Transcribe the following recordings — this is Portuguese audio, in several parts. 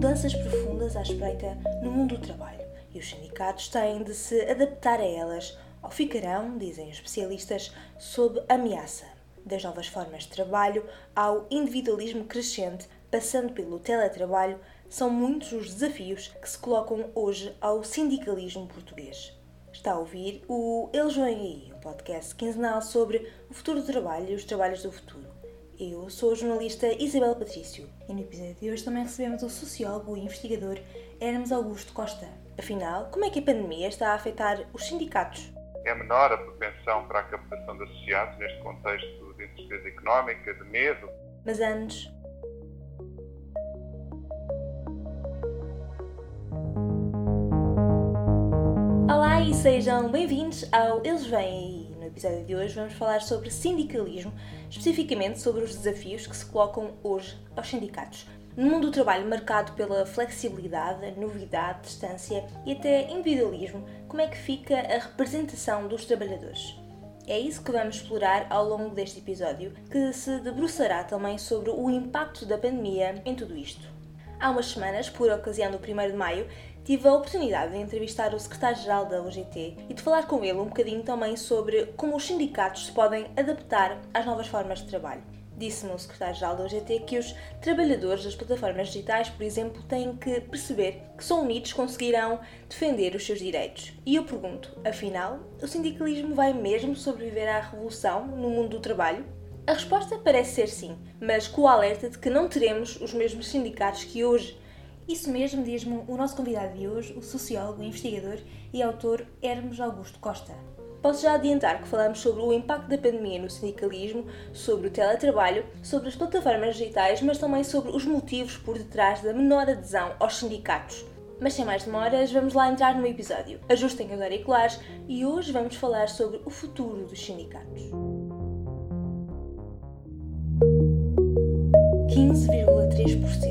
mudanças profundas à espreita no mundo do trabalho e os sindicatos têm de se adaptar a elas ou ficarão, dizem os especialistas, sob ameaça. Das novas formas de trabalho ao individualismo crescente, passando pelo teletrabalho, são muitos os desafios que se colocam hoje ao sindicalismo português. Está a ouvir o Eles Vêm Aí, um podcast quinzenal sobre o futuro do trabalho e os trabalhos do futuro. Eu sou a jornalista Isabel Patrício e no episódio de hoje também recebemos o sociólogo e investigador Hermes Augusto Costa. Afinal, como é que a pandemia está a afetar os sindicatos? É menor a propensão para a captação de associados neste contexto de incerteza económica, de medo. Mas antes, Olá e sejam bem-vindos ao Eles Vêm Aí. Episódio de hoje vamos falar sobre sindicalismo, especificamente sobre os desafios que se colocam hoje aos sindicatos. No mundo do trabalho marcado pela flexibilidade, novidade, distância e até individualismo, como é que fica a representação dos trabalhadores? É isso que vamos explorar ao longo deste episódio, que se debruçará também sobre o impacto da pandemia em tudo isto. Há umas semanas, por ocasião do 1 de maio, tive a oportunidade de entrevistar o secretário-geral da UGT e de falar com ele um bocadinho também sobre como os sindicatos se podem adaptar às novas formas de trabalho. Disse-me o secretário-geral da UGT que os trabalhadores das plataformas digitais, por exemplo, têm que perceber que só unidos conseguirão defender os seus direitos. E eu pergunto, afinal, o sindicalismo vai mesmo sobreviver à revolução no mundo do trabalho? A resposta parece ser sim, mas com o alerta de que não teremos os mesmos sindicatos que hoje isso mesmo diz-me o nosso convidado de hoje, o sociólogo, investigador e autor Hermes Augusto Costa. Posso já adiantar que falamos sobre o impacto da pandemia no sindicalismo, sobre o teletrabalho, sobre as plataformas digitais, mas também sobre os motivos por detrás da menor adesão aos sindicatos. Mas sem mais demoras, vamos lá entrar no episódio. Ajustem os auriculares e hoje vamos falar sobre o futuro dos sindicatos. 15,3%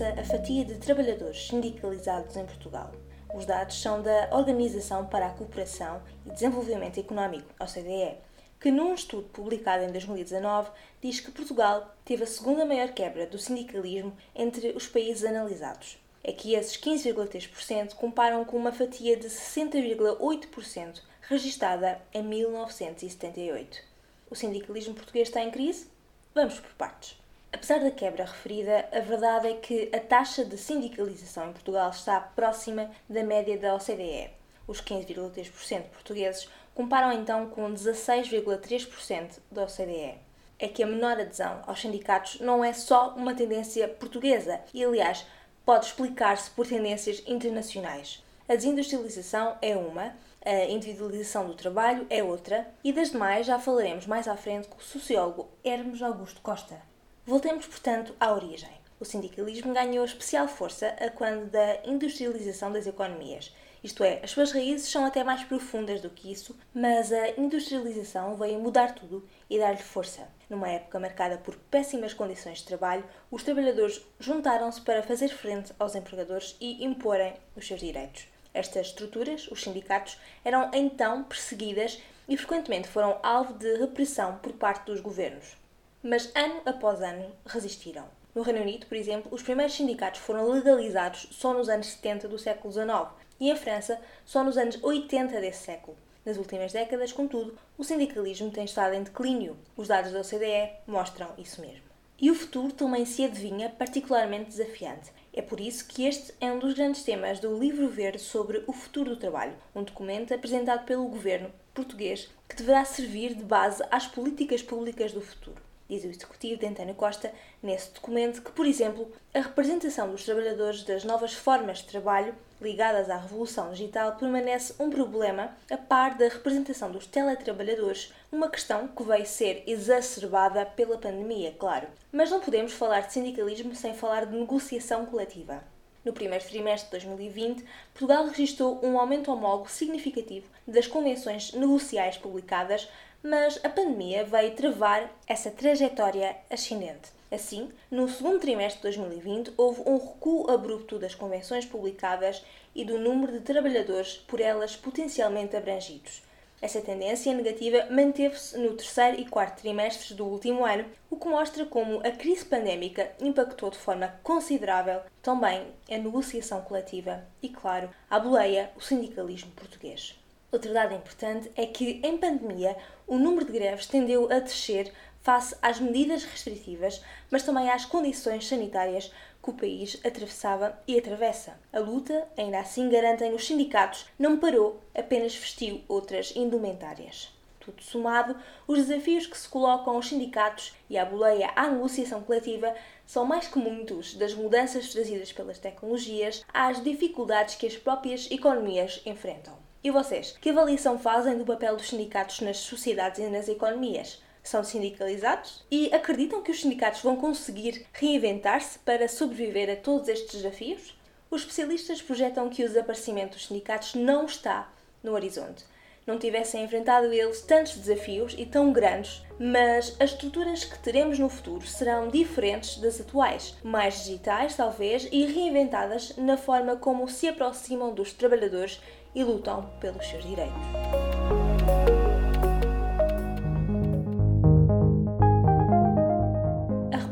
é a fatia de trabalhadores sindicalizados em Portugal. Os dados são da Organização para a Cooperação e Desenvolvimento Económico, OCDE, que num estudo publicado em 2019 diz que Portugal teve a segunda maior quebra do sindicalismo entre os países analisados. É que esses 15,3% comparam com uma fatia de 60,8% registada em 1978. O sindicalismo português está em crise? Vamos por partes. Apesar da quebra referida, a verdade é que a taxa de sindicalização em Portugal está próxima da média da OCDE. Os 15,3% portugueses comparam então com 16,3% da OCDE. É que a menor adesão aos sindicatos não é só uma tendência portuguesa e, aliás, pode explicar-se por tendências internacionais. A desindustrialização é uma, a individualização do trabalho é outra, e das demais já falaremos mais à frente com o sociólogo Hermes Augusto Costa. Voltemos, portanto, à origem. O sindicalismo ganhou especial força a quando da industrialização das economias. Isto é, as suas raízes são até mais profundas do que isso, mas a industrialização veio mudar tudo e dar-lhe força. Numa época marcada por péssimas condições de trabalho, os trabalhadores juntaram-se para fazer frente aos empregadores e imporem os seus direitos. Estas estruturas, os sindicatos, eram então perseguidas e frequentemente foram alvo de repressão por parte dos governos mas ano após ano resistiram. No Reino Unido, por exemplo, os primeiros sindicatos foram legalizados só nos anos 70 do século XIX e em França só nos anos 80 desse século. Nas últimas décadas, contudo, o sindicalismo tem estado em declínio. Os dados da OCDE mostram isso mesmo. E o futuro também se adivinha particularmente desafiante. É por isso que este é um dos grandes temas do Livro Verde sobre o futuro do trabalho, um documento apresentado pelo governo português que deverá servir de base às políticas públicas do futuro diz o executivo de António Costa nesse documento que, por exemplo, a representação dos trabalhadores das novas formas de trabalho ligadas à revolução digital permanece um problema a par da representação dos teletrabalhadores, uma questão que veio ser exacerbada pela pandemia, claro. Mas não podemos falar de sindicalismo sem falar de negociação coletiva. No primeiro trimestre de 2020, Portugal registrou um aumento homólogo significativo das convenções negociais publicadas, mas a pandemia veio travar essa trajetória ascendente. Assim, no segundo trimestre de 2020, houve um recuo abrupto das convenções publicadas e do número de trabalhadores por elas potencialmente abrangidos. Essa tendência negativa manteve-se no terceiro e quarto trimestres do último ano, o que mostra como a crise pandémica impactou de forma considerável também a negociação coletiva e, claro, a boleia o sindicalismo português. Outra dado importante é que, em pandemia, o número de greves tendeu a descer face às medidas restritivas, mas também às condições sanitárias que o país atravessava e atravessa. A luta, ainda assim, garantem os sindicatos, não parou, apenas vestiu outras indumentárias. Tudo somado, os desafios que se colocam aos sindicatos e à boleia à negociação coletiva são mais que muitos, das mudanças trazidas pelas tecnologias às dificuldades que as próprias economias enfrentam. E vocês, que avaliação fazem do papel dos sindicatos nas sociedades e nas economias? são sindicalizados e acreditam que os sindicatos vão conseguir reinventar-se para sobreviver a todos estes desafios? Os especialistas projetam que o desaparecimento dos sindicatos não está no horizonte. Não tivessem enfrentado eles tantos desafios e tão grandes, mas as estruturas que teremos no futuro serão diferentes das atuais, mais digitais talvez e reinventadas na forma como se aproximam dos trabalhadores e lutam pelos seus direitos.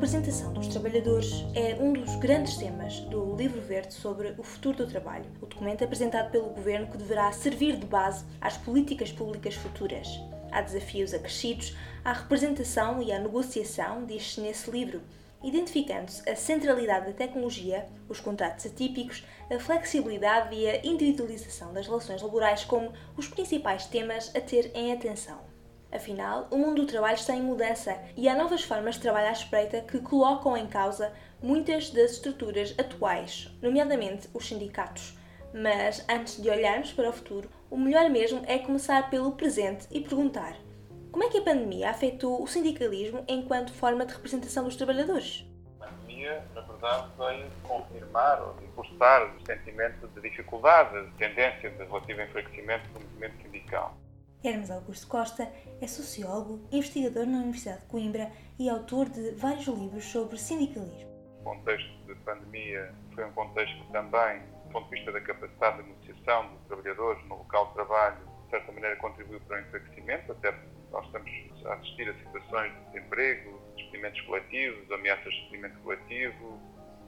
representação dos trabalhadores é um dos grandes temas do Livro Verde sobre o futuro do trabalho, o documento apresentado pelo governo que deverá servir de base às políticas públicas futuras. Há desafios acrescidos à representação e à negociação, diz-se nesse livro, identificando-se a centralidade da tecnologia, os contratos atípicos, a flexibilidade e a individualização das relações laborais como os principais temas a ter em atenção. Afinal, o mundo do trabalho está em mudança e há novas formas de trabalho à espreita que colocam em causa muitas das estruturas atuais, nomeadamente os sindicatos. Mas antes de olharmos para o futuro, o melhor mesmo é começar pelo presente e perguntar: como é que a pandemia afetou o sindicalismo enquanto forma de representação dos trabalhadores? A pandemia, na verdade, veio confirmar ou reforçar o sentimento de dificuldade, de tendência de relativo enfraquecimento do movimento sindical. Hermes Augusto Costa é sociólogo, investigador na Universidade de Coimbra e autor de vários livros sobre sindicalismo. O contexto de pandemia foi um contexto que também, do ponto de vista da capacidade de negociação dos trabalhadores no local de trabalho, de certa maneira contribuiu para o enfraquecimento, até nós estamos a assistir a situações de desemprego, despedimentos coletivos, ameaças de despedimento coletivo,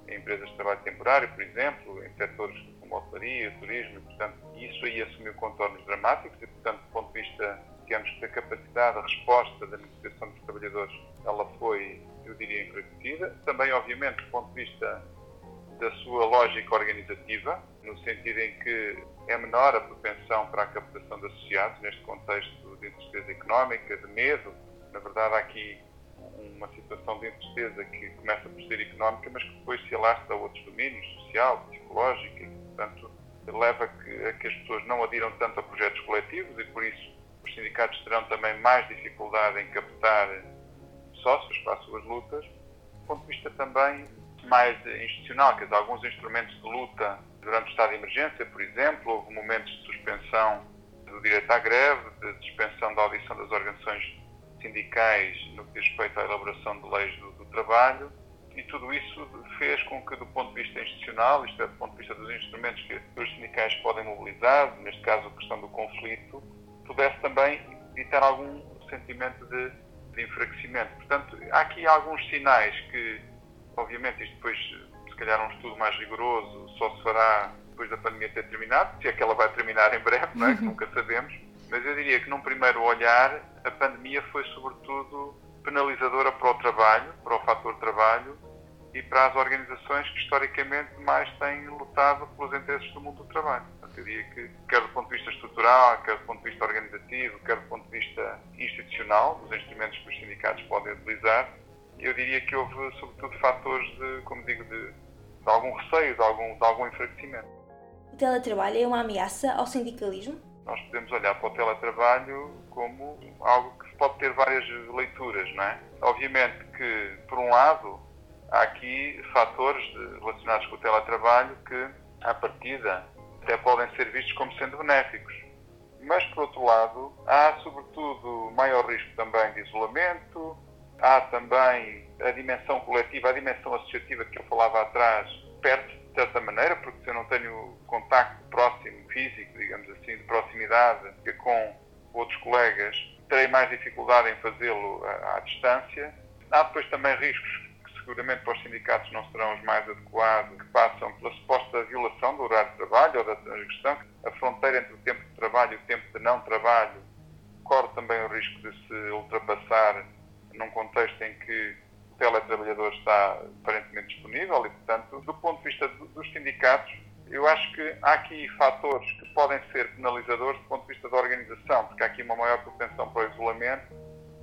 em empresas de trabalho temporário, por exemplo, em setores como hotelaria, turismo, e, portanto, isso aí assumiu contornos dramáticos e, portanto, do ponto de vista, digamos, da capacidade, da resposta da negociação dos trabalhadores, ela foi, eu diria, enfraquecida. Também, obviamente, do ponto de vista da sua lógica organizativa, no sentido em que é menor a propensão para a captação de associados, neste contexto de incerteza económica, de medo. Na verdade, há aqui uma situação de incerteza que começa por ser económica, mas que depois se alastra a outros domínios, social, psicológico, e, portanto, leva a que, a que as pessoas não adiram tanto a projetos coletivos e, por isso, os sindicatos terão também mais dificuldade em captar sócios para as suas lutas, do ponto de vista também mais institucional, quer dizer, alguns instrumentos de luta durante o estado de emergência, por exemplo, houve momentos de suspensão do direito à greve, de suspensão da audição das organizações sindicais no que diz respeito à elaboração de leis do, do, trabalho e tudo isso fez com que, do ponto de vista institucional, isto é, do ponto de vista dos instrumentos que os sindicais podem mobilizar, neste caso a questão do conflito, pudesse também evitar algum sentimento de, de enfraquecimento. Portanto, há aqui alguns sinais que, obviamente, isto depois, se calhar um estudo mais rigoroso, só se fará depois da pandemia ter terminado, se é que ela vai terminar em breve, não é? que nunca sabemos, mas eu diria que num primeiro olhar a pandemia foi sobretudo penalizadora para o trabalho, para o fator trabalho e para as organizações que historicamente mais têm lutado pelos interesses do mundo do trabalho. Portanto, eu diria que, quer do ponto de vista estrutural, quer do ponto de vista organizativo, quer do ponto de vista institucional, dos instrumentos que os sindicatos podem utilizar, eu diria que houve sobretudo fatores de, como digo, de, de algum receio, de algum, de algum enfraquecimento. O teletrabalho é uma ameaça ao sindicalismo? nós podemos olhar para o teletrabalho como algo que pode ter várias leituras, não é? Obviamente que, por um lado, há aqui fatores relacionados com o teletrabalho que, à partida, até podem ser vistos como sendo benéficos. Mas, por outro lado, há, sobretudo, maior risco também de isolamento, há também a dimensão coletiva, a dimensão associativa que eu falava atrás, perde de certa maneira, porque se eu não tenho contacto próximo, físico, digamos assim, de proximidade com outros colegas, terei mais dificuldade em fazê-lo à, à distância. Há depois também riscos que seguramente para os sindicatos não serão os mais adequados, que passam pela suposta violação do horário de trabalho ou da transgressão. A fronteira entre o tempo de trabalho e o tempo de não trabalho corre também o risco de se ultrapassar num contexto em que teletrabalhador está aparentemente disponível e, portanto, do ponto de vista dos sindicatos, eu acho que há aqui fatores que podem ser penalizadores do ponto de vista da organização, porque há aqui uma maior propensão para o isolamento,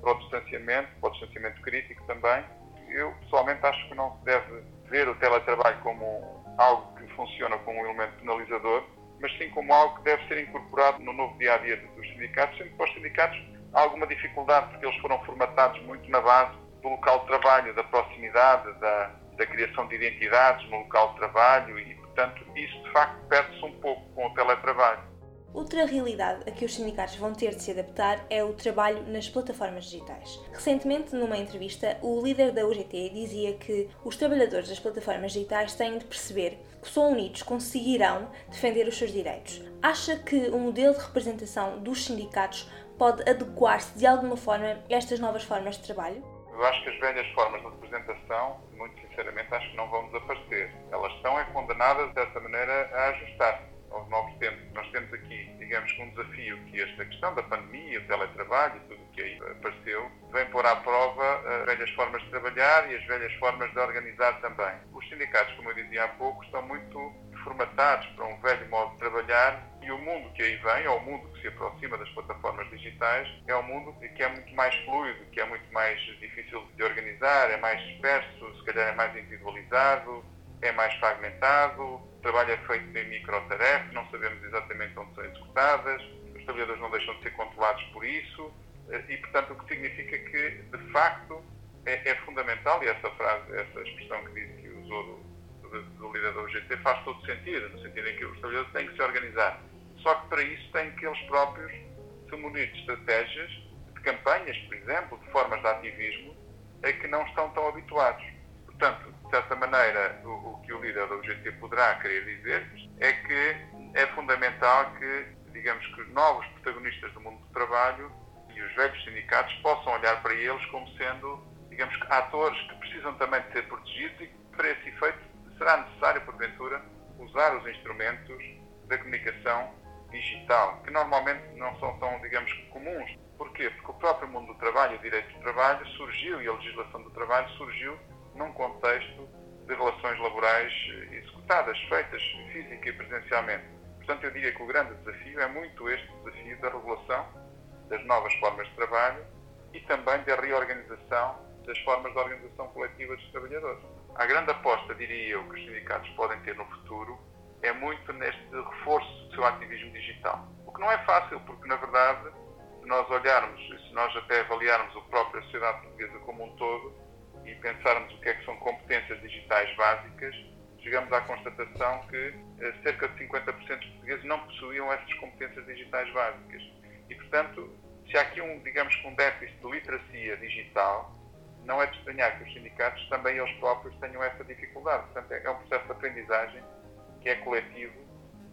para o distanciamento, para o distanciamento crítico também. Eu, pessoalmente, acho que não se deve ver o teletrabalho como algo que funciona como um elemento penalizador, mas sim como algo que deve ser incorporado no novo dia a dia dos sindicatos, sendo que para os sindicatos há alguma dificuldade, porque eles foram formatados muito na base do local de trabalho, da proximidade, da, da criação de identidades no local de trabalho e, portanto, isso de facto perde-se um pouco com o teletrabalho. Outra realidade a que os sindicatos vão ter de se adaptar é o trabalho nas plataformas digitais. Recentemente, numa entrevista, o líder da UGT dizia que os trabalhadores das plataformas digitais têm de perceber que só unidos conseguirão defender os seus direitos. Acha que o modelo de representação dos sindicatos pode adequar-se de alguma forma a estas novas formas de trabalho? Eu acho que as velhas formas de representação, muito sinceramente, acho que não vão desaparecer. Elas estão é condenadas, de certa maneira, a ajustar-se aos novos tempos. Nós temos aqui, digamos um desafio que esta questão da pandemia, o teletrabalho e tudo o que aí apareceu, vem pôr à prova as velhas formas de trabalhar e as velhas formas de organizar também. Os sindicatos, como eu dizia há pouco, estão muito formatados para um velho modo de trabalhar e o mundo que aí vem, ou o mundo que se aproxima das plataformas digitais, é um mundo que é muito mais fluido, que é muito mais difícil de organizar, é mais disperso, se calhar é mais individualizado, é mais fragmentado, o trabalho é feito em microtarefas, não sabemos exatamente onde são executadas, os trabalhadores não deixam de ser controlados por isso, e portanto o que significa que, de facto, é, é fundamental, e essa frase, essa expressão que disse que usou do, líder da UGT faz todo sentido, no sentido em que os trabalhadores têm que se organizar. Só que para isso têm que eles próprios se munir de estratégias, de campanhas, por exemplo, de formas de ativismo, a que não estão tão habituados. Portanto, de certa maneira, o, o que o líder da UGT poderá querer dizer é que é fundamental que, digamos que os novos protagonistas do mundo do trabalho e os velhos sindicatos possam olhar para eles como sendo, digamos que, atores que precisam também de ser protegidos e que, para esse efeito, será necessário, porventura, usar os instrumentos da comunicação digital, que normalmente não são tão, digamos, comuns. Porquê? Porque o próprio mundo do trabalho, o direito do trabalho, surgiu e a legislação do trabalho surgiu num contexto de relações laborais executadas, feitas física e presencialmente. Portanto, eu diria que o grande desafio é muito este desafio da regulação das novas formas de trabalho e também da reorganização das formas de organização coletiva dos trabalhadores. A grande aposta, diria eu, que os sindicatos podem ter no futuro é muito neste reforço do seu ativismo digital. O que não é fácil, porque, na verdade, se nós olharmos, se nós até avaliarmos a própria sociedade portuguesa como um todo, e pensarmos o que é que são competências digitais básicas, chegamos à constatação que eh, cerca de 50% dos portugueses não possuíam essas competências digitais básicas. E, portanto, se há aqui um, digamos um déficit de literacia digital, não é de estranhar que os sindicatos também eles próprios tenham essa dificuldade. Portanto, é, é um processo de aprendizagem que é coletivo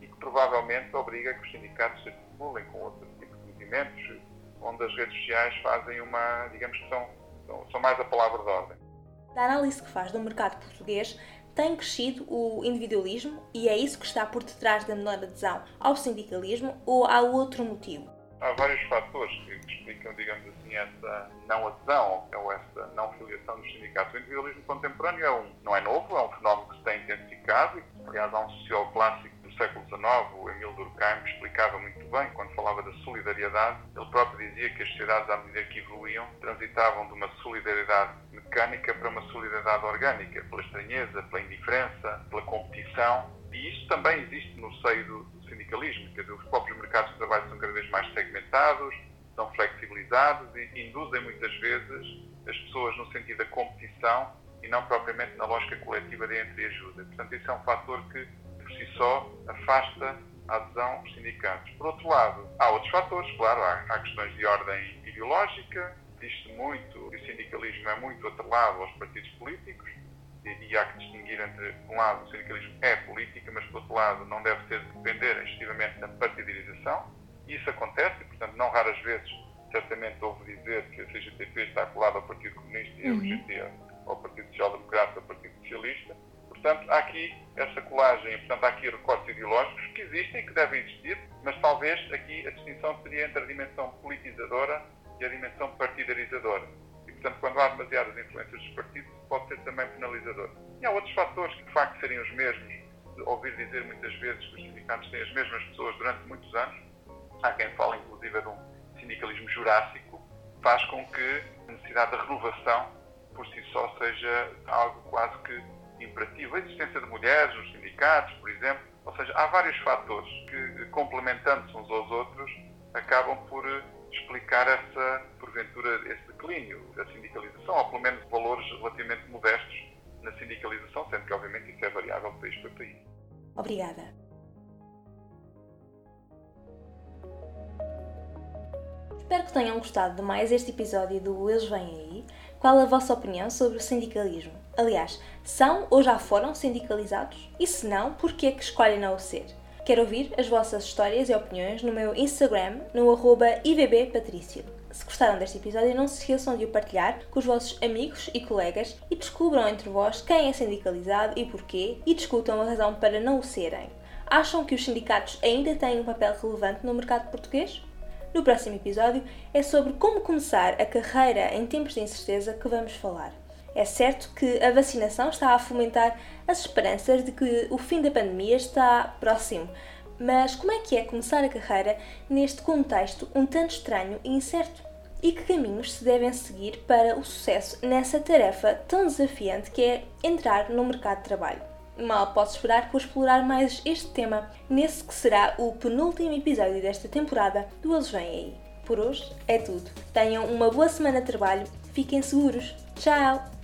e que provavelmente obriga que os sindicatos se articulem com outro tipo de movimentos, onde as redes sociais fazem uma, digamos que são, são, mais a palavra de ordem. Da análise que faz do mercado português, tem crescido o individualismo e é isso que está por detrás da menor adesão ao sindicalismo ou há outro motivo? Há vários fatores que explicam, digamos assim, essa não adesão ou essa não filiação dos sindicatos. O individualismo contemporâneo é um, não é novo, é um fenómeno que se tem intensificado e, aliás, há um sociólogo clássico do século XIX, o Emile Durkheim, que explicava muito bem quando falava da solidariedade. Ele próprio dizia que as sociedades, à medida que evoluíam, transitavam de uma solidariedade mecânica para uma solidariedade orgânica, pela estranheza, pela indiferença, pela competição. E isso também existe no seio do sindicalismo, quer dizer, os próprios mercados de trabalho são cada vez mais segmentados, são flexibilizados e induzem muitas vezes as pessoas no sentido da competição e não propriamente na lógica coletiva de entreajuda. Portanto, isso é um fator que, por si só, afasta a adesão aos sindicatos. Por outro lado, há outros fatores, claro, há, há questões de ordem ideológica, diz-se muito que o sindicalismo é muito atrelado aos partidos políticos, e, há que distinguir entre, por um lado, o sindicalismo é política, mas, por outro lado, não deve ser depender excessivamente da partidarização, Isso acontece e, portanto, não raras vezes, certamente ouve dizer que a CGTP está colada ao Partido Comunista e uhum. hoje em dia ao Partido Social Democrata, ao Partido Socialista. Portanto, há aqui essa colagem, portanto, há aqui recortes ideológicos que existem e que devem existir, mas talvez aqui a distinção seria entre a dimensão politizadora e a dimensão partidarizadora. Portanto, quando há demasiadas influências dos partidos, pode ser também penalizador. E há outros fatores que, de facto, seriam os mesmos. De ouvir dizer muitas vezes que os sindicatos têm as mesmas pessoas durante muitos anos. Há quem fala, inclusive, de um sindicalismo jurássico, faz com que a necessidade de renovação, por si só, seja algo quase que imperativo. A existência de mulheres nos sindicatos, por exemplo. Ou seja, há vários fatores que, complementando-se uns aos outros, acabam por explicar essa, porventura, esse declínio da sindicalização, ou pelo menos valores relativamente modestos na sindicalização, sendo que, obviamente, isso é variável país para país. Obrigada. Espero que tenham gostado de mais este episódio do Eles Vêm Aí. Qual a vossa opinião sobre o sindicalismo? Aliás, são ou já foram sindicalizados? E se não, porquê que escolhem não o ser? Quero ouvir as vossas histórias e opiniões no meu Instagram, no ivbpatricio. Se gostaram deste episódio, não se esqueçam de o partilhar com os vossos amigos e colegas e descubram entre vós quem é sindicalizado e porquê e discutam a razão para não o serem. Acham que os sindicatos ainda têm um papel relevante no mercado português? No próximo episódio é sobre como começar a carreira em tempos de incerteza que vamos falar. É certo que a vacinação está a fomentar as esperanças de que o fim da pandemia está próximo, mas como é que é começar a carreira neste contexto um tanto estranho e incerto? E que caminhos se devem seguir para o sucesso nessa tarefa tão desafiante que é entrar no mercado de trabalho? Mal posso esperar por explorar mais este tema nesse que será o penúltimo episódio desta temporada do Eles Vêm Aí. Por hoje é tudo. Tenham uma boa semana de trabalho, fiquem seguros. Tchau!